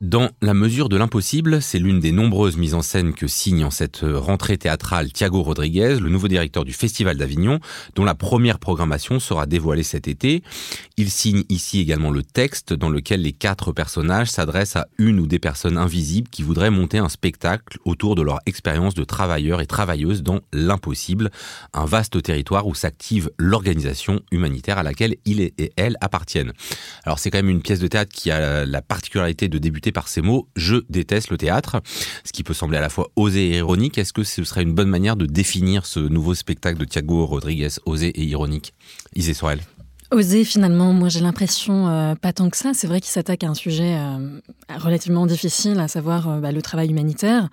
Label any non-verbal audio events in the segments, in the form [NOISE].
Dans La mesure de l'impossible, c'est l'une des nombreuses mises en scène que signe en cette rentrée théâtrale Thiago Rodriguez, le nouveau directeur du Festival d'Avignon, dont la première programmation sera dévoilée cet été. Il signe ici également le texte dans lequel les quatre personnages s'adressent à une ou des personnes invisibles qui voudraient monter un spectacle autour de leur expérience de travailleurs et travailleuses dans l'impossible, un vaste territoire où s'active l'organisation humanitaire à laquelle il et elle appartiennent. Alors c'est quand même une pièce de théâtre qui a la particularité de débuter par ces mots Je déteste le théâtre, ce qui peut sembler à la fois osé et ironique. Est-ce que ce serait une bonne manière de définir ce nouveau spectacle de Thiago Rodriguez, osé et ironique? Isée Sorel Oser finalement, moi j'ai l'impression euh, pas tant que ça. C'est vrai qu'il s'attaque à un sujet euh, relativement difficile, à savoir euh, bah, le travail humanitaire,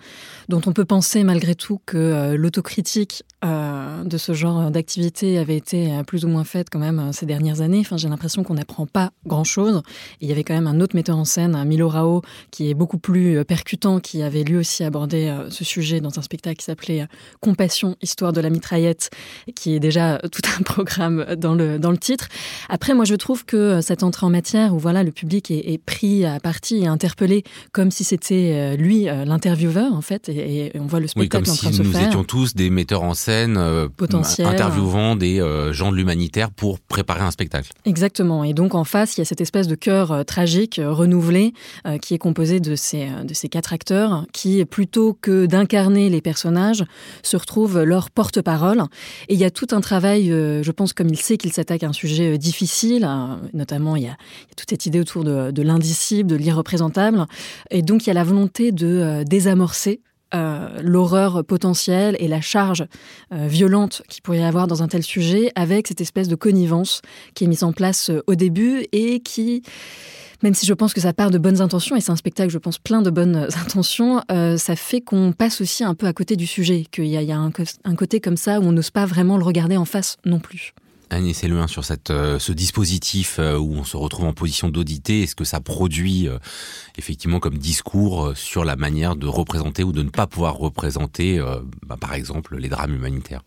dont on peut penser malgré tout que l'autocritique de ce genre d'activité avait été plus ou moins faite quand même ces dernières années. Enfin, j'ai l'impression qu'on n'apprend pas grand-chose. Il y avait quand même un autre metteur en scène, Milo Rao, qui est beaucoup plus percutant, qui avait lui aussi abordé ce sujet dans un spectacle qui s'appelait Compassion, histoire de la mitraillette, qui est déjà tout un [LAUGHS] programme dans le, dans le titre. Après, moi, je trouve que euh, cette entrée en matière où voilà, le public est, pris à partie et interpellé comme si c'était euh, lui euh, l'intervieweur, en fait, et, on voit le spectacle en train de se faire. Comme si nous étions tous des metteurs en scène potentiels, interviewant des gens de l'humanitaire pour préparer un spectacle. Exactement. Et donc, en face, il y a cette espèce de cœur tragique, renouvelé, qui est composé de ces, de ces quatre acteurs qui, plutôt que d'incarner les personnages, se retrouvent leur porte-parole. Et il y a tout un travail, je pense, comme il sait qu'il s'attaque à un sujet difficile. Hein. Notamment, il y, a, toute cette idée autour de, l'indicible, de l'irreprésentable. Et donc, il y a la volonté de euh, désamorcer euh, l'horreur potentielle et la charge euh, violente qu'il pourrait y avoir dans un tel sujet avec cette espèce de connivence qui est mise en place au début et qui même si je pense que ça part de bonnes intentions, et c'est un spectacle, je pense, plein de bonnes intentions, ça fait qu'on passe aussi un peu à côté du sujet, qu'il y a, un, côté comme ça où on n'ose pas vraiment le regarder en face non plus. Agnès Eluin, sur cette, euh, ce dispositif euh, où on se retrouve en position d'auditer, est-ce que ça produit euh, effectivement comme discours sur la manière de représenter ou de ne pas pouvoir représenter, bah, par exemple, les drames humanitaires?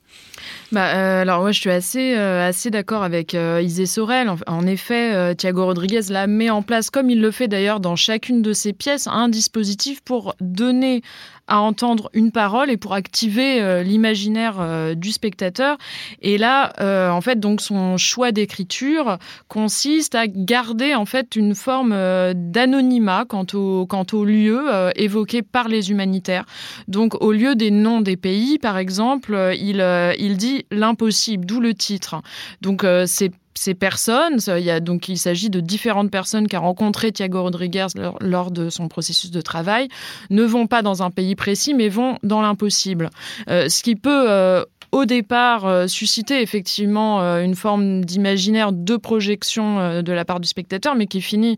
Bah, alors ouais, je suis assez, assez d'accord avec Isée Sorel. En, effet, Thiago Rodriguez la met en place, comme il le fait d'ailleurs dans chacune de ses pièces, un dispositif pour donner à entendre une parole et pour activer euh, l'imaginaire euh, du spectateur. Et là, euh, en fait, donc son choix d'écriture consiste à garder en fait une forme d'anonymat quant au lieu évoqué par les humanitaires. Donc, au lieu des noms des pays, par exemple, il il dit l'impossible, d'où le titre. Donc, c'est ces personnes, il, y donc, il s'agit de différentes personnes qu'a rencontré Thiago Rodriguez lors, de son processus de travail, ne vont pas dans un pays précis, mais vont dans l'impossible. Euh, ce qui peut euh, au départ euh, susciter effectivement euh, une forme d'imaginaire de projection euh, de la part du spectateur, mais qui finit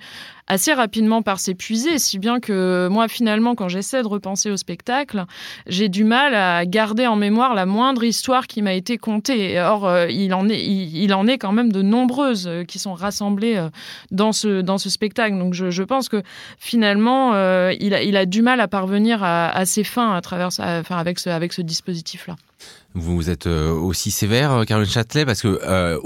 assez rapidement par s'épuiser, si bien que moi finalement quand j'essaie de repenser au spectacle, j'ai du mal à garder en mémoire la moindre histoire qui m'a été contée. Or, il, en est, il, en est quand même de nombreuses qui sont rassemblées dans ce, dans ce spectacle. Donc je, pense que finalement, il, a, du mal à parvenir à, ses fins à travers, enfin, avec avec ce dispositif-là. Vous êtes euh, aussi sévère, euh, Caroline Châtelet, parce que euh,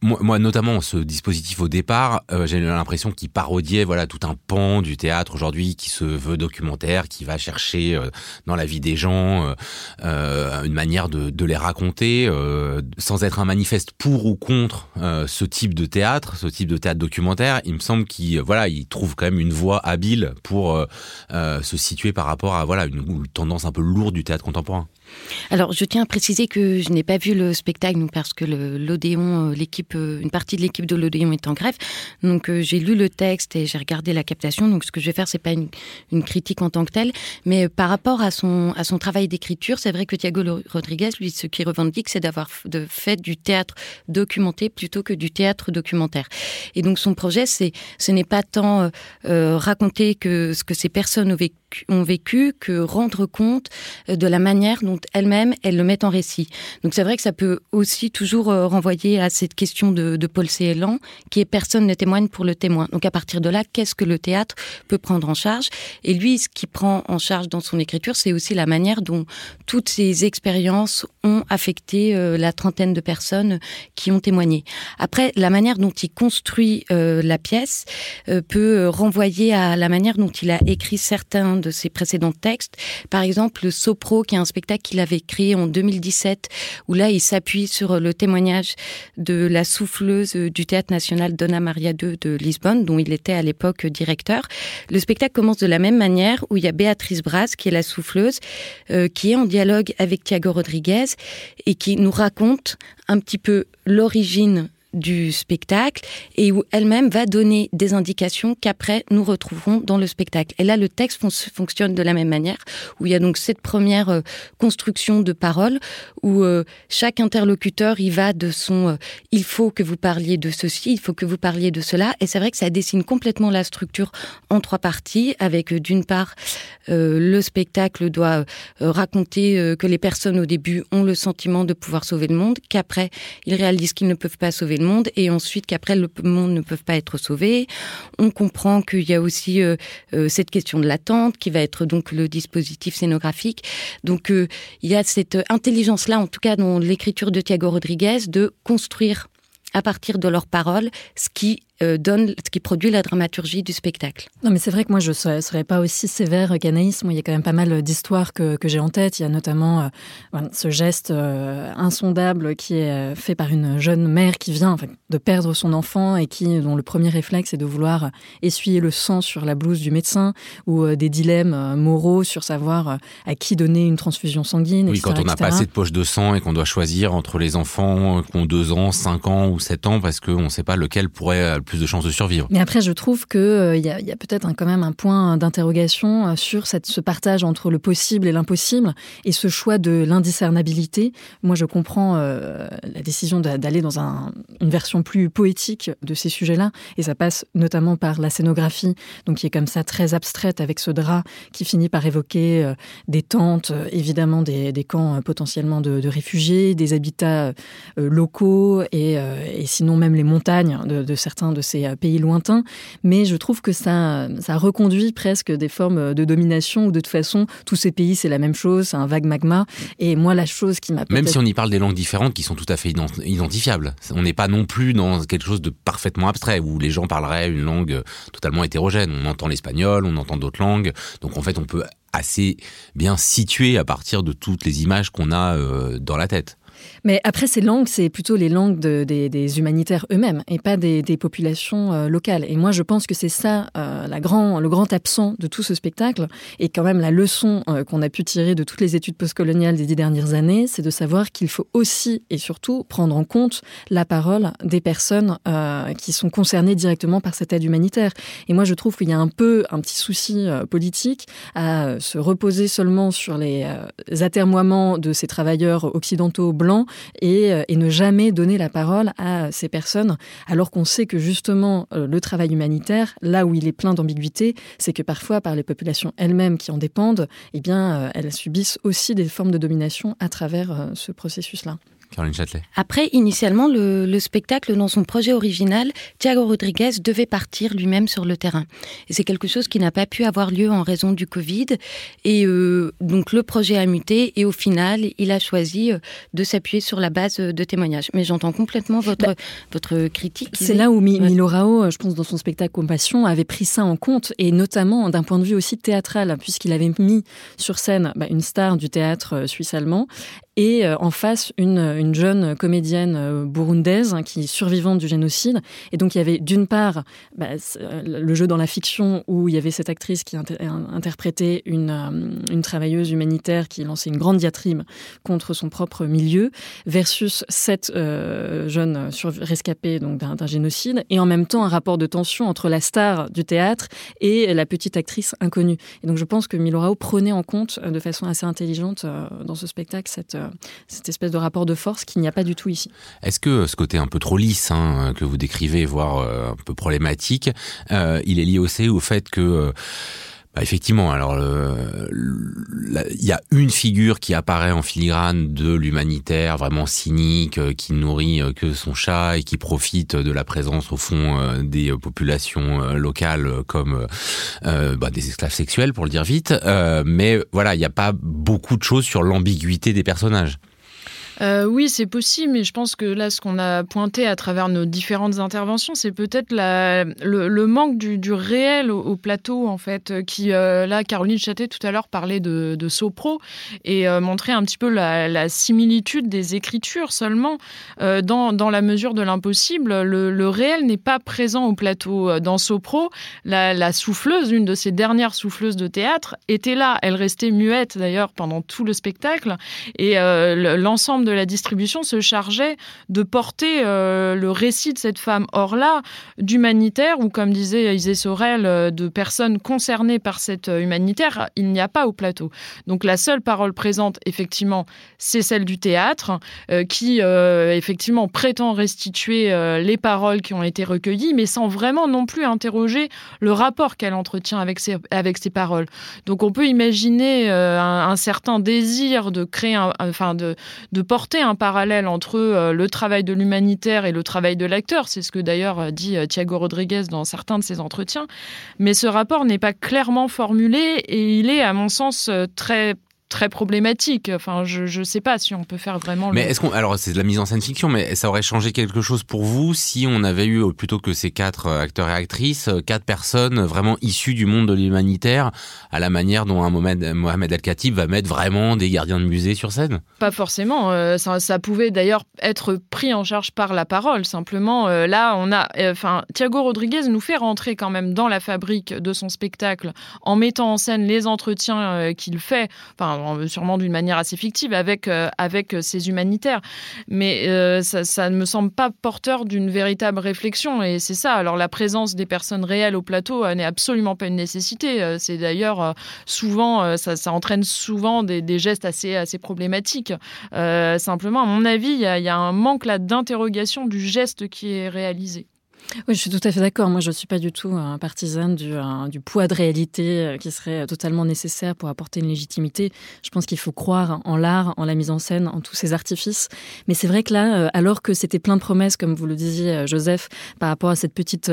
moi, notamment, ce dispositif au départ, j'ai l'impression qu'il parodiait voilà tout un pan du théâtre aujourd'hui qui se veut documentaire, qui va chercher dans la vie des gens une manière de, de les raconter, sans être un manifeste pour ou contre ce type de théâtre, ce type de théâtre documentaire. Il me semble qu'il voilà, il trouve quand même une voie habile pour se situer par rapport à voilà une tendance un peu lourde du théâtre contemporain. Alors, je tiens à préciser que je n'ai pas vu le spectacle parce que l'Odéon, euh, l'équipe, euh, une partie de l'équipe de l'Odéon est en grève. Donc, euh, j'ai lu le texte et j'ai regardé la captation. Donc, ce que je vais faire, c'est pas une, critique en tant que telle, mais par rapport à son travail d'écriture, c'est vrai que Thiago Rodriguez, lui, ce qu'il revendique, c'est d'avoir fait du théâtre documenté plutôt que du théâtre documentaire. Et donc, son projet, c'est ce n'est pas tant raconter que ce que ces personnes ont vécu, ont vécu que rendre compte de la manière dont elles-mêmes elles le mettent en récit. Donc c'est vrai que ça peut aussi toujours renvoyer à cette question de, Paul Célan, qui est personne ne témoigne pour le témoin. Donc à partir de là, qu'est-ce que le théâtre peut prendre en charge? Et lui, ce qu'il prend en charge dans son écriture, c'est aussi la manière dont toutes ces expériences ont affecté la trentaine de personnes qui ont témoigné. Après, la manière dont il construit la pièce peut renvoyer à la manière dont il a écrit certains de ses précédents textes. Par exemple, le Sopro, qui est un spectacle qu'il avait créé en 2017, où là, il s'appuie sur le témoignage de la souffleuse du Théâtre national Donna Maria II de Lisbonne, dont il était à l'époque directeur. Le spectacle commence de la même manière, où il y a Béatrice Brasse, qui est la souffleuse, euh, qui est en dialogue avec Thiago Rodriguez et qui nous raconte un petit peu l'origine du spectacle et où elle-même va donner des indications qu'après nous retrouverons dans le spectacle. Et là, le texte fonctionne de la même manière, où il y a donc cette première euh, construction de paroles, où euh, chaque interlocuteur y va de son euh, il faut que vous parliez de ceci, il faut que vous parliez de cela. Et c'est vrai que ça dessine complètement la structure en trois parties, avec d'une part le spectacle doit raconter que les personnes au début ont le sentiment de pouvoir sauver le monde, qu'après ils réalisent qu'ils ne peuvent pas sauver monde et ensuite qu'après le monde ne peut pas être sauvé. On comprend qu'il y a aussi euh, euh, cette question de l'attente qui va être donc le dispositif scénographique. Donc euh, il y a cette intelligence-là, en tout cas dans l'écriture de Thiago Rodriguez, de construire à partir de leurs paroles ce qui euh, donne, ce qui produit la dramaturgie du spectacle. Non, mais c'est vrai que moi, je ne serais, pas aussi sévère qu'Anaïs. Moi, il y a quand même pas mal d'histoires que, que j'ai en tête. Il y a notamment euh, ce geste euh, insondable qui est fait par une jeune mère qui vient de perdre son enfant et qui, dont le premier réflexe est de vouloir essuyer le sang sur la blouse du médecin ou des dilemmes moraux sur savoir à qui donner une transfusion sanguine. Oui, quand on n'a pas assez de poche de sang et qu'on doit choisir entre les enfants qui ont 2 ans, 5 ans ou 7 ans parce qu'on ne sait pas lequel pourrait plus de chances de survivre. Mais après, je trouve qu'il euh, y a, peut-être quand même un point d'interrogation euh, sur ce partage entre le possible et l'impossible et ce choix de l'indiscernabilité. Moi, je comprends euh, la décision d'aller dans une version plus poétique de ces sujets-là et ça passe notamment par la scénographie, donc qui est comme ça très abstraite avec ce drap qui finit par évoquer des tentes, évidemment des, camps potentiellement de, réfugiés, des habitats locaux et, sinon même les montagnes de, de certains de ces euh, pays lointains, mais je trouve que ça, ça reconduit presque des formes de domination où de toute façon, tous ces pays, c'est la même chose, c'est un vague magma. Et moi, la chose qui m'a... Même si on y parle des langues différentes qui sont tout à fait identifiables. On n'est pas non plus dans quelque chose de parfaitement abstrait, où les gens parleraient une langue totalement hétérogène. On entend l'espagnol, on entend d'autres langues. Donc en fait, on peut assez bien situer à partir de toutes les images qu'on a euh, dans la tête. Mais après, ces langues, c'est plutôt les langues des, humanitaires eux-mêmes et pas des, populations euh, locales. Et moi, je pense que c'est ça euh, le grand absent de tout ce spectacle et quand même la leçon euh, qu'on a pu tirer de toutes les études postcoloniales des dix dernières années, c'est de savoir qu'il faut aussi et surtout prendre en compte la parole des personnes qui sont concernées directement par cette aide humanitaire. Et moi, je trouve qu'il y a un peu un petit souci politique à se reposer seulement sur les atermoiements de ces travailleurs occidentaux blancs euh, et, ne jamais donner la parole à ces personnes, alors qu'on sait que justement euh, le travail humanitaire, là où il est plein d'ambiguïté, c'est que parfois par les populations elles-mêmes qui en dépendent, eh bien, euh, elles subissent aussi des formes de domination à travers ce processus-là. Caroline Châtelet. Après, initialement, le, spectacle, dans son projet original, Thiago Rodriguez devait partir lui-même sur le terrain. Et c'est quelque chose qui n'a pas pu avoir lieu en raison du Covid. Et euh, donc, le projet a muté et au final, il a choisi euh, de s'appuyer sur la base de témoignages. Mais j'entends complètement votre, bah, votre critique. C'est là où Milo Rao, euh, je pense, dans son spectacle Compassion, avait pris ça en compte, et notamment d'un point de vue aussi théâtral, puisqu'il avait mis sur scène bah, une star du théâtre suisse-allemand et euh, en face une, une jeune comédienne euh, burundaise hein, qui est survivante du génocide. Et donc il y avait d'une part bah, euh, le jeu dans la fiction où il y avait cette actrice qui interprétait une, travailleuse humanitaire qui lançait une grande diatribe contre son propre milieu versus cette jeune rescapée d'un génocide et en même temps un rapport de tension entre la star du théâtre et la petite actrice inconnue. Et donc je pense que Milorao prenait en compte de façon assez intelligente dans ce spectacle cette cette espèce de rapport de force qu'il n'y a pas du tout ici. Est-ce que ce côté un peu trop lisse hein, que vous décrivez, voire euh, un peu problématique, euh, il est lié aussi au fait que Bah effectivement, alors il y a une figure qui apparaît en filigrane de l'humanitaire vraiment cynique, euh, qui nourrit euh, que son chat et qui profite de la présence au fond euh, des populations locales comme bah, des esclaves sexuels pour le dire vite. mais voilà, il n'y a pas beaucoup de choses sur l'ambiguïté des personnages. Euh, oui, c'est possible, mais je pense que là, ce qu'on a pointé à travers nos différentes interventions, c'est peut-être le, manque du, réel au, plateau, en fait, euh, qui, euh, là, Caroline Châté, tout à l'heure, parlait de, de Sopro et montrait un petit peu la, similitude des écritures seulement. dans, la mesure de l'impossible, le, réel n'est pas présent au plateau. Dans Sopro, la, la souffleuse, une de ces dernières souffleuses de théâtre, était là. Elle restait muette, d'ailleurs, pendant tout le spectacle. Et l'ensemble de la distribution se chargeait de porter euh, le récit de cette femme. Or là, d'humanitaire, ou comme disait Isée Sorel, euh, de personnes concernées par cette euh, humanitaire, il n'y a pas au plateau. Donc la seule parole présente, effectivement, c'est celle du théâtre, qui effectivement prétend restituer les paroles qui ont été recueillies, mais sans vraiment non plus interroger le rapport qu'elle entretient avec ces, avec ces paroles. Donc on peut imaginer un, certain désir de créer, enfin de, de porter porter un parallèle entre euh, le travail de l'humanitaire et le travail de l'acteur. C'est ce que d'ailleurs euh, dit euh, Thiago Rodriguez dans certains de ses entretiens. Mais ce rapport n'est pas clairement formulé et il est, à mon sens, très très problématique. Enfin, je ne sais pas si on peut faire vraiment. Mais est-ce qu'on alors c'est de la mise en scène fiction, mais ça aurait changé quelque chose pour vous si on avait eu plutôt que ces quatre euh, acteurs et actrices, euh, quatre personnes vraiment issues du monde de l'humanitaire, à la manière dont un Mohamed El Khatib va mettre vraiment des gardiens de musée sur scène? Pas forcément. Euh, ça, pouvait d'ailleurs être pris en charge par la parole. Simplement, là, on a, enfin, Thiago Rodriguez nous fait rentrer quand même dans la fabrique de son spectacle en mettant en scène les entretiens qu'il fait. Enfin sûrement d'une manière assez fictive, avec, euh, avec ces humanitaires. Mais euh, ça, ne me semble pas porteur d'une véritable réflexion. Et c'est ça. Alors, la présence des personnes réelles au plateau n'est absolument pas une nécessité. Euh, c'est d'ailleurs souvent, ça, entraîne souvent des, gestes assez, assez problématiques. simplement, à mon avis, il y, y, a un manque là d'interrogation du geste qui est réalisé. Oui, je suis tout à fait d'accord. Moi, je ne suis pas du tout un partisan du, du poids de réalité euh, qui serait totalement nécessaire pour apporter une légitimité. Je pense qu'il faut croire en l'art, en la mise en scène, en tous ces artifices. Mais c'est vrai que là, euh, alors que c'était plein de promesses, comme vous le disiez, euh, Joseph, par rapport à cette petite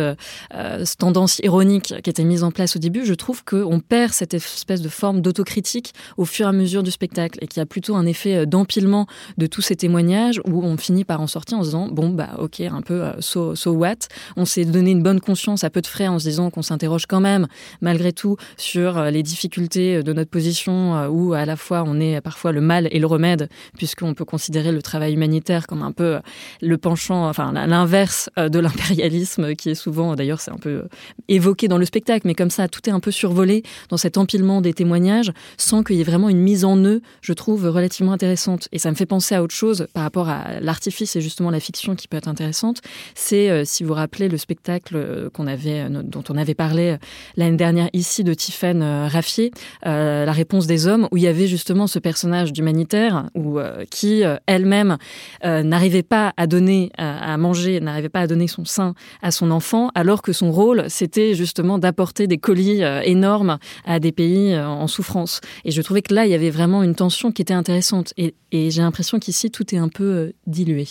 tendance ironique qui était mise en place au début, je trouve qu'on perd cette espèce de forme d'autocritique au fur et à mesure du spectacle et qu'il y a plutôt un effet d'empilement de tous ces témoignages où on finit par en sortir en se disant, bon, bah, ok, un peu so, so what? On s'est donné une bonne conscience à peu de frais en se disant qu'on s'interroge quand même, malgré tout, sur euh, les difficultés de notre position, euh, où à la fois on est parfois le mal et le remède, puisqu'on peut considérer le travail humanitaire comme un peu euh, le penchant, enfin l'inverse de l'impérialisme, qui est souvent, d'ailleurs, c'est un peu évoqué dans le spectacle, mais comme ça, tout est un peu survolé dans cet empilement des témoignages, sans qu'il y ait vraiment une mise en eux, je trouve, relativement intéressante. Et ça me fait penser à autre chose par rapport à l'artifice et justement la fiction qui peut être intéressante. C'est, si vous le spectacle euh, euh, dont on avait parlé euh, l'année dernière ici de Tiffaine Raffier, La réponse des hommes, où il y avait justement ce personnage d'humanitaire où, qui elle-même n'arrivait pas à donner à manger, n'arrivait pas à donner son sein à son enfant, alors que son rôle, c'était justement d'apporter des colis énormes à des pays en souffrance. Et je trouvais que là, il y avait vraiment une tension qui était intéressante. Et j'ai l'impression qu'ici, tout est un peu dilué.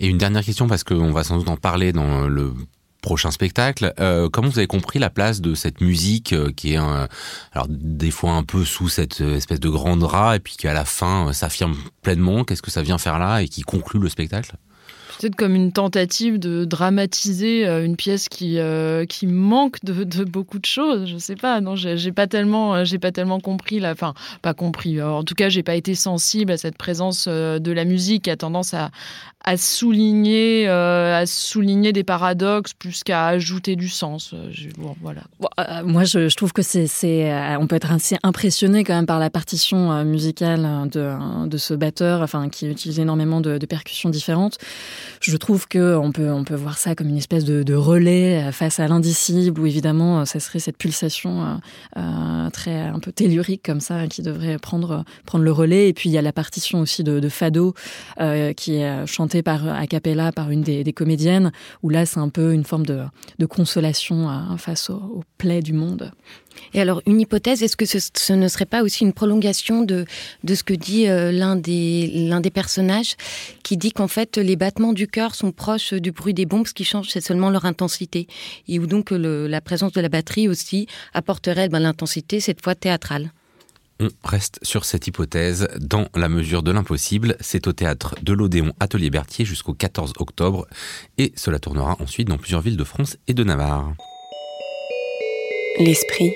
Et une dernière question, parce qu'on va sans doute en parler dans le prochain spectacle. Euh, comment vous avez compris la place de cette musique euh, qui est alors des fois un peu sous cette espèce de grand drap et puis qui à la fin euh, s'affirme pleinement? Qu'est-ce que ça vient faire là et qui conclut le spectacle? Peut-être comme une tentative de dramatiser une pièce qui, qui manque de, beaucoup de choses. Je sais pas, non, j'ai pas tellement, j'ai pas tellement compris enfin, pas compris. en tout cas, j'ai pas été sensible à cette présence de la musique qui a tendance à, souligner, euh, à souligner des paradoxes plus qu'à ajouter du sens. Euh, voilà. Euh, moi, je, trouve que c'est, on peut être assez impressionné quand même par la partition musicale de, de ce batteur, enfin, qui utilise énormément de, percussions différentes. Je trouve que on peut, on peut voir ça comme une espèce de, relais face à l'indicible, où évidemment, ça serait cette pulsation euh, très un peu tellurique comme ça qui devrait prendre, prendre le relais. Et puis il y a la partition aussi de, Fado euh, qui est chantée par a cappella par une des, comédiennes, où là c'est un peu une forme de, de consolation face aux, plaies du monde. Et alors, une hypothèse, est-ce que ce, ne serait pas aussi une prolongation de, de ce que dit euh, l'un des, des personnages, qui dit qu'en fait, les battements du cœur sont proches du bruit des bombes, ce qui change, c'est seulement leur intensité. Et où donc le, la présence de la batterie aussi apporterait ben, l'intensité, cette fois théâtrale. On reste sur cette hypothèse dans la mesure de l'impossible. C'est au théâtre de l'Odéon Atelier Berthier jusqu'au 14 octobre et cela tournera ensuite dans plusieurs villes de France et de Navarre. L'esprit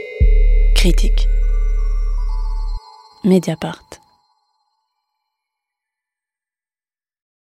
critique. Mediapart.